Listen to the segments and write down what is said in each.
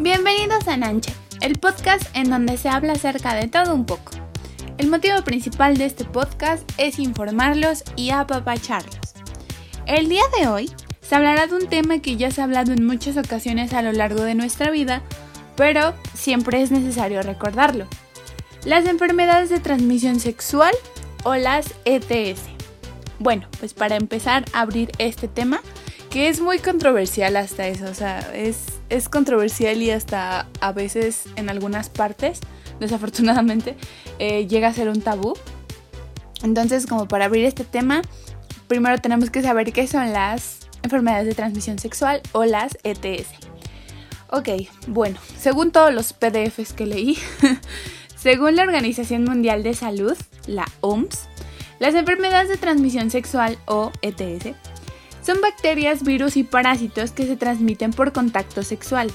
Bienvenidos a Nanche, el podcast en donde se habla acerca de todo un poco. El motivo principal de este podcast es informarlos y apapacharlos. El día de hoy se hablará de un tema que ya se ha hablado en muchas ocasiones a lo largo de nuestra vida, pero siempre es necesario recordarlo. Las enfermedades de transmisión sexual o las ETS. Bueno, pues para empezar a abrir este tema, que es muy controversial hasta eso, o sea, es, es controversial y hasta a veces en algunas partes, desafortunadamente, eh, llega a ser un tabú. Entonces, como para abrir este tema, primero tenemos que saber qué son las enfermedades de transmisión sexual o las ETS. Ok, bueno, según todos los PDFs que leí, según la Organización Mundial de Salud, la OMS, las enfermedades de transmisión sexual o ETS son bacterias, virus y parásitos que se transmiten por contacto sexual.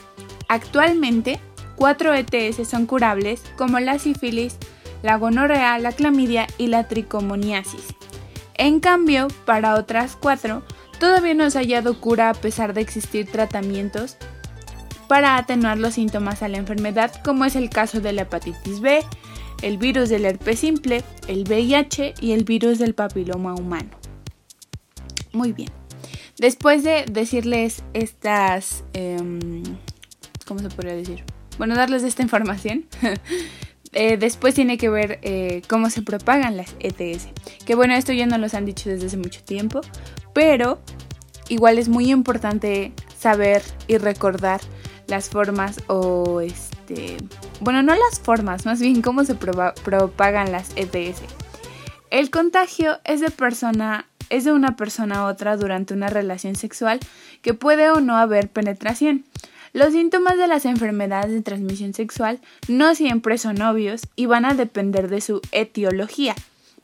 Actualmente, cuatro ETS son curables como la sífilis, la gonorrea, la clamidia y la tricomoniasis. En cambio, para otras cuatro, todavía no se ha hallado cura a pesar de existir tratamientos para atenuar los síntomas a la enfermedad, como es el caso de la hepatitis B, el virus del herpes simple, el VIH y el virus del papiloma humano. Muy bien. Después de decirles estas... Em, ¿Cómo se podría decir? Bueno, darles esta información. Eh, después tiene que ver eh, cómo se propagan las ETS. Que bueno, esto ya nos los han dicho desde hace mucho tiempo. Pero igual es muy importante saber y recordar las formas o este... Bueno, no las formas, más bien cómo se propagan las ETS. El contagio es de persona es de una persona a otra durante una relación sexual que puede o no haber penetración. Los síntomas de las enfermedades de transmisión sexual no siempre son obvios y van a depender de su etiología.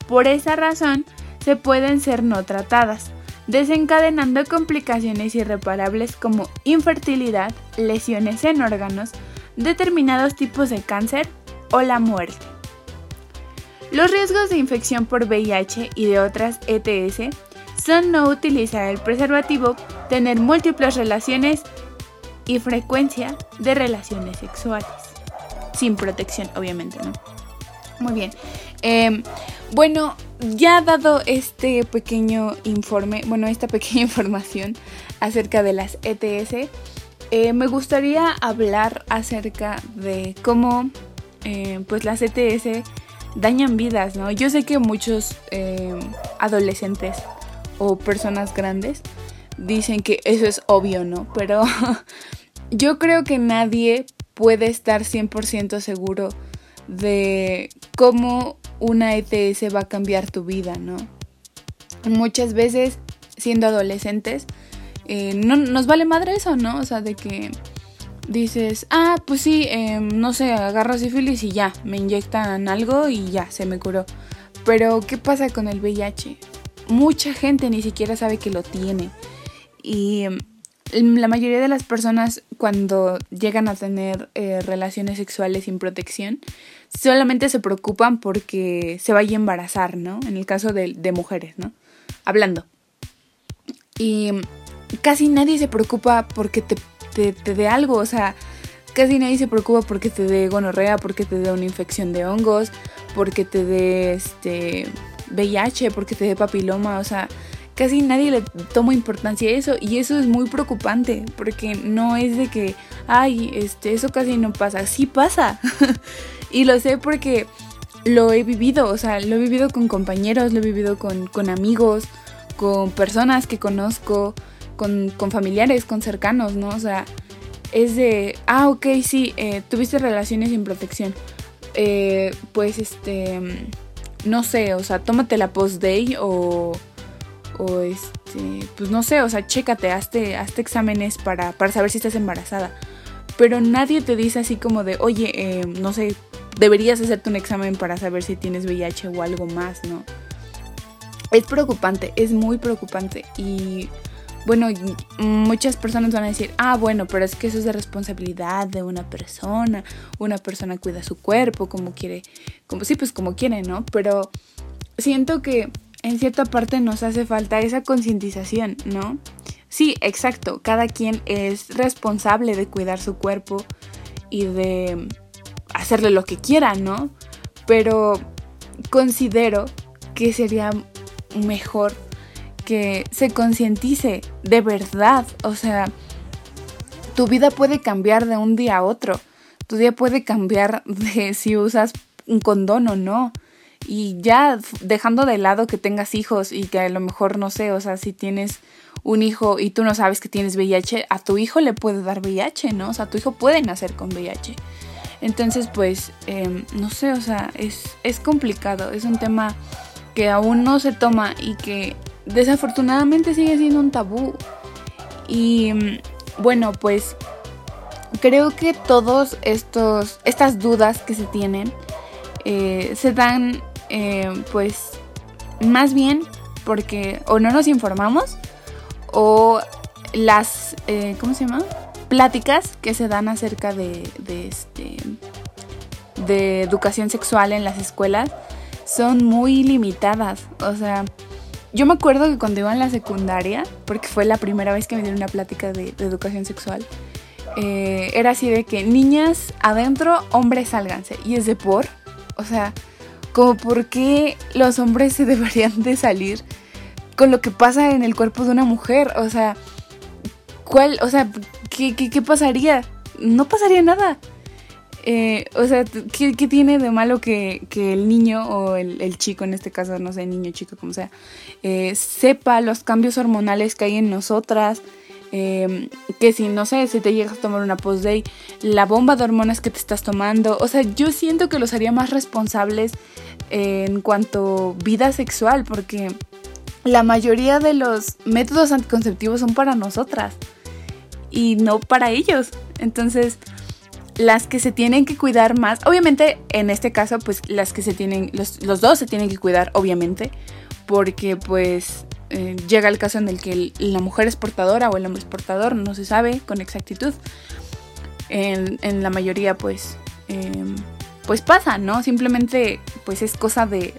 Por esa razón, se pueden ser no tratadas, desencadenando complicaciones irreparables como infertilidad, lesiones en órganos, determinados tipos de cáncer o la muerte. Los riesgos de infección por VIH y de otras ETS son no utilizar el preservativo, tener múltiples relaciones y frecuencia de relaciones sexuales. Sin protección, obviamente, ¿no? Muy bien. Em, bueno, ya dado este pequeño informe, bueno, esta pequeña información acerca de las ETS, eh, me gustaría hablar acerca de cómo eh, pues las ETS dañan vidas, ¿no? Yo sé que muchos eh, adolescentes o personas grandes dicen que eso es obvio, ¿no? Pero yo creo que nadie puede estar 100% seguro de cómo una ETS va a cambiar tu vida, ¿no? Muchas veces, siendo adolescentes, eh, no nos vale madre eso, ¿no? O sea, de que dices, ah, pues sí, em, no sé, agarro sífilis y ya, me inyectan algo y ya, se me curó. Pero, ¿qué pasa con el VIH? Mucha gente ni siquiera sabe que lo tiene. Y em, la mayoría de las personas cuando llegan a tener eh, relaciones sexuales sin protección, solamente se preocupan porque se vaya a embarazar, ¿no? En el caso de, de mujeres, ¿no? Hablando. Y em, casi nadie se preocupa porque te te, dé algo, o sea, casi nadie se preocupa porque te dé gonorrea, porque te dé una infección de hongos, porque te dé este VIH, porque te dé papiloma, o sea, casi nadie le toma importancia a eso y eso es muy preocupante porque no es de que, ay, este, eso casi no pasa, sí pasa. y lo sé porque lo he vivido, o sea, lo he vivido con compañeros, lo he vivido con, con amigos, con personas que conozco, con, familiares, con cercanos, ¿no? O sea, es de, ah, ok, sí, eh, tuviste relaciones sin protección. Eh, pues este, no sé, o sea, tómate la post-day o, o este, pues no sé, o sea, chécate, hazte, hazte exámenes para, para saber si estás embarazada. Pero nadie te dice así como de, oye, eh, no sé, deberías hacerte un examen para saber si tienes VIH o algo más, ¿no? Es preocupante, es muy preocupante y bueno, muchas personas van a decir, ah, bueno, pero es que eso es de responsabilidad de una persona, una persona cuida su cuerpo como quiere, como sí, pues como quiere, ¿no? Pero siento que en cierta parte nos hace falta esa concientización, ¿no? Sí, exacto, cada quien es responsable de cuidar su cuerpo y de hacerle lo que quiera, ¿no? Pero considero que sería mejor que se concientice de verdad, o sea, tu vida puede cambiar de un día a otro. Tu día puede cambiar de si usas un condón o no. Y ya dejando de lado que tengas hijos y que a lo mejor, no sé, o sea, si tienes un hijo y tú no sabes que tienes VIH, a tu hijo le puede dar VIH, ¿no? O sea, tu hijo puede nacer con VIH. Entonces, pues, em, no sé, o sea, es, es complicado, es un tema que aún no se toma y que desafortunadamente sigue siendo un tabú. Y mm, bueno, pues creo que todos estos estas dudas que se tienen eh, se dan eh, pues más bien porque o no nos informamos o las, eh, ¿cómo se llama? Pláticas que se dan acerca de, de, este, de educación sexual en las escuelas son muy limitadas. O sea, yo me acuerdo que cuando iba en la secundaria, porque fue la primera vez que me dieron una plática de, educación sexual, eh, era así de que niñas adentro, hombres sálganse. Y es de por, o sea, como por qué los hombres se deberían de salir con lo que pasa en el cuerpo de una mujer. O sea, ¿cuál? O sea, ¿qué, qué, pasaría? No pasaría nada. Eh, o sea, ¿qué, tiene de malo que, el niño o el, chico, en este caso, no sé, niño, chico, como sea, eh, sepa los cambios hormonales que hay en nosotras? Eh, que si, no sé, si te llegas a tomar una post-day, la bomba de hormonas que te estás tomando. O sea, yo siento que los haría más responsables en cuanto vida sexual, porque la mayoría de los métodos anticonceptivos son para nosotras y no para ellos. Entonces, las que se tienen que cuidar más, obviamente en este caso, pues las que se tienen, los, dos se tienen que cuidar, obviamente, porque pues eh, llega el caso en el que la mujer es portadora o el hombre es portador, no se sabe con exactitud. En, la mayoría, pues... Em, pues pasa, ¿no? Simplemente pues es cosa de,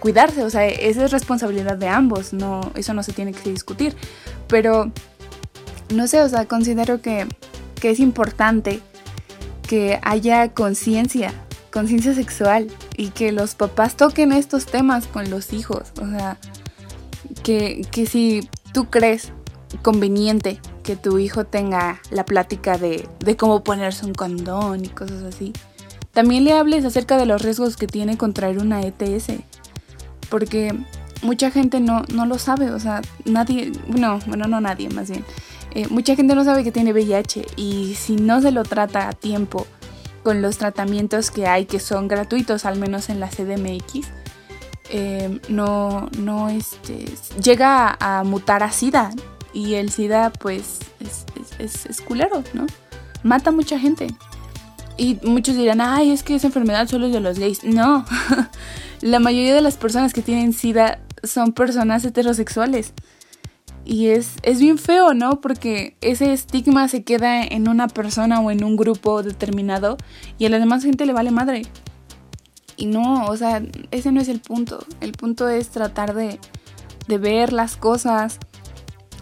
cuidarse, o sea, esa es responsabilidad de ambos, no, eso no se tiene que discutir. Pero, no sé, o sea, considero que, que es importante que haya conciencia, conciencia sexual y que los papás toquen estos temas con los hijos, o sea, que, que si tú crees conveniente que tu hijo tenga la plática de, de cómo ponerse un condón y cosas así, también le hables acerca de los riesgos que tiene contraer una ETS, porque mucha gente no, no lo sabe, o sea, nadie, bueno, bueno, no nadie más bien, eh, mucha gente no sabe que tiene VIH y si no se lo trata a tiempo con los tratamientos que hay, que son gratuitos, al menos en la CDMX, eh, no, no, este, llega a, mutar a SIDA y el SIDA pues es, es, es culero, ¿no? Mata a mucha gente. Y muchos dirán, ay, es que esa enfermedad solo es de los gays. No, la mayoría de las personas que tienen SIDA son personas heterosexuales. Y es, es bien feo, ¿no? Porque ese estigma se queda en una persona o en un grupo determinado y a la demás gente le vale madre. Y no, o sea, ese no es el punto. El punto es tratar de, de ver las cosas,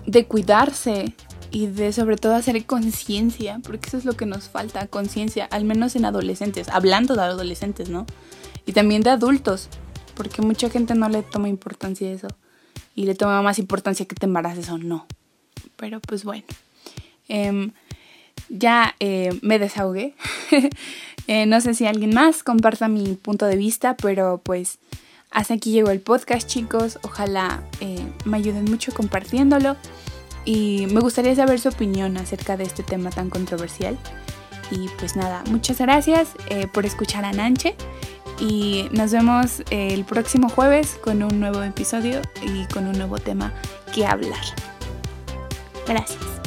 de cuidarse, y de sobre todo hacer conciencia, porque eso es lo que nos falta, conciencia, al menos en adolescentes, hablando de adolescentes, ¿no? Y también de adultos, porque mucha gente no le toma importancia a eso y le toma más importancia que te embaraces o no. Pero pues bueno, em, ya eh, me desahogué. Eh, no sé si alguien más comparta mi punto de vista, pero pues hasta aquí llegó el podcast chicos. Ojalá eh, me ayuden mucho compartiéndolo y me gustaría saber su opinión acerca de este tema tan controversial. Y pues nada, muchas gracias por escuchar a Nanche y nos vemos el próximo jueves con un nuevo episodio y con un nuevo tema que hablar. Gracias.